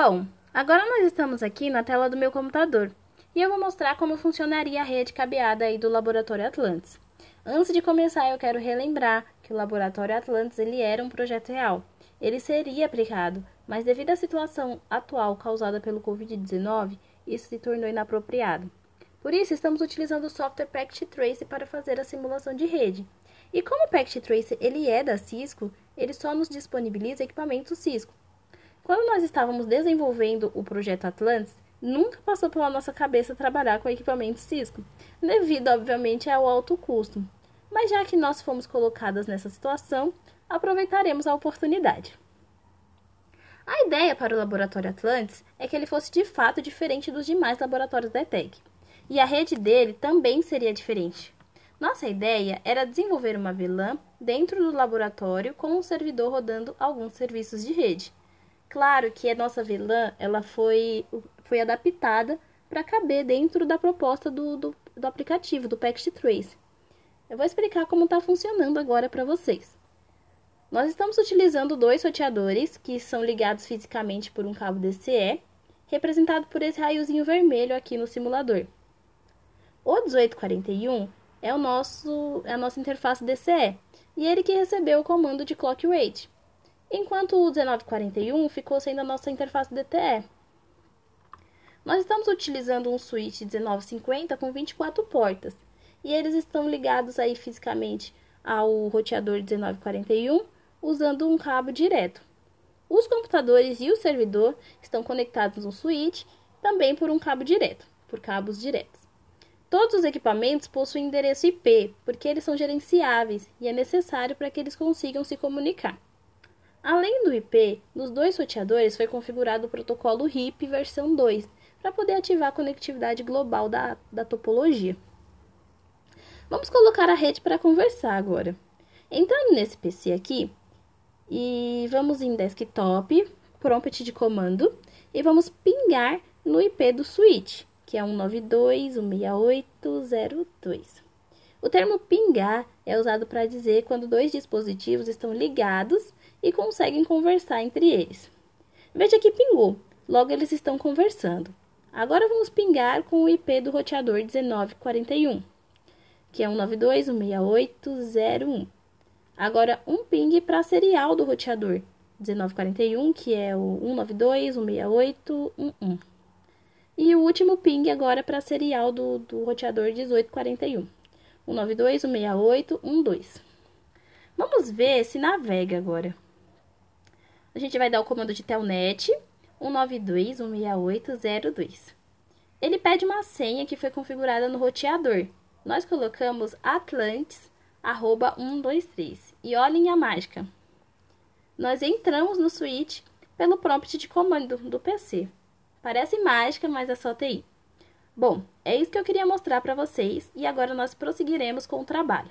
Bom, agora nós estamos aqui na tela do meu computador e eu vou mostrar como funcionaria a rede cabeada aí do Laboratório Atlantis. Antes de começar, eu quero relembrar que o Laboratório Atlantis ele era um projeto real. Ele seria aplicado, mas devido à situação atual causada pelo Covid-19, isso se tornou inapropriado. Por isso, estamos utilizando o software Packet Trace para fazer a simulação de rede. E como o Packet Trace ele é da Cisco, ele só nos disponibiliza equipamentos Cisco. Quando nós estávamos desenvolvendo o projeto Atlantis, nunca passou pela nossa cabeça trabalhar com equipamentos Cisco, devido, obviamente, ao alto custo. Mas já que nós fomos colocadas nessa situação, aproveitaremos a oportunidade. A ideia para o laboratório Atlantis é que ele fosse de fato diferente dos demais laboratórios da ETEC, e a rede dele também seria diferente. Nossa ideia era desenvolver uma VLAN dentro do laboratório com um servidor rodando alguns serviços de rede. Claro que a nossa VLAN ela foi, foi adaptada para caber dentro da proposta do, do, do aplicativo, do Packet Trace. Eu vou explicar como está funcionando agora para vocês. Nós estamos utilizando dois roteadores que são ligados fisicamente por um cabo DCE, representado por esse raiozinho vermelho aqui no simulador. O 1841 é, o nosso, é a nossa interface DCE, e ele que recebeu o comando de clock rate, enquanto o 1941 ficou sendo a nossa interface DTE. Nós estamos utilizando um switch 1950 com 24 portas, e eles estão ligados aí fisicamente ao roteador 1941 usando um cabo direto. Os computadores e o servidor estão conectados no switch também por um cabo direto, por cabos diretos. Todos os equipamentos possuem endereço IP, porque eles são gerenciáveis e é necessário para que eles consigam se comunicar. Além do IP, nos dois roteadores foi configurado o protocolo RIP versão 2, para poder ativar a conectividade global da, da topologia. Vamos colocar a rede para conversar agora. Entrando nesse PC aqui, e vamos em desktop, prompt de comando, e vamos pingar no IP do switch, que é 192.168.02. O termo pingar é usado para dizer quando dois dispositivos estão ligados e conseguem conversar entre eles. Veja que pingou, logo eles estão conversando. Agora vamos pingar com o IP do roteador 1941, que é 192.168.01. Agora, um ping para serial do roteador 1941, que é o 192.168.11. E o último ping agora para serial do, do roteador 1841, 192.168.12. Vamos ver se navega agora. A gente vai dar o comando de telnet 192.168.02. Ele pede uma senha que foi configurada no roteador. Nós colocamos Atlantis arroba 123. E olhem a mágica. Nós entramos no switch pelo prompt de comando do PC. Parece mágica, mas é só TI. Bom, é isso que eu queria mostrar para vocês e agora nós prosseguiremos com o trabalho.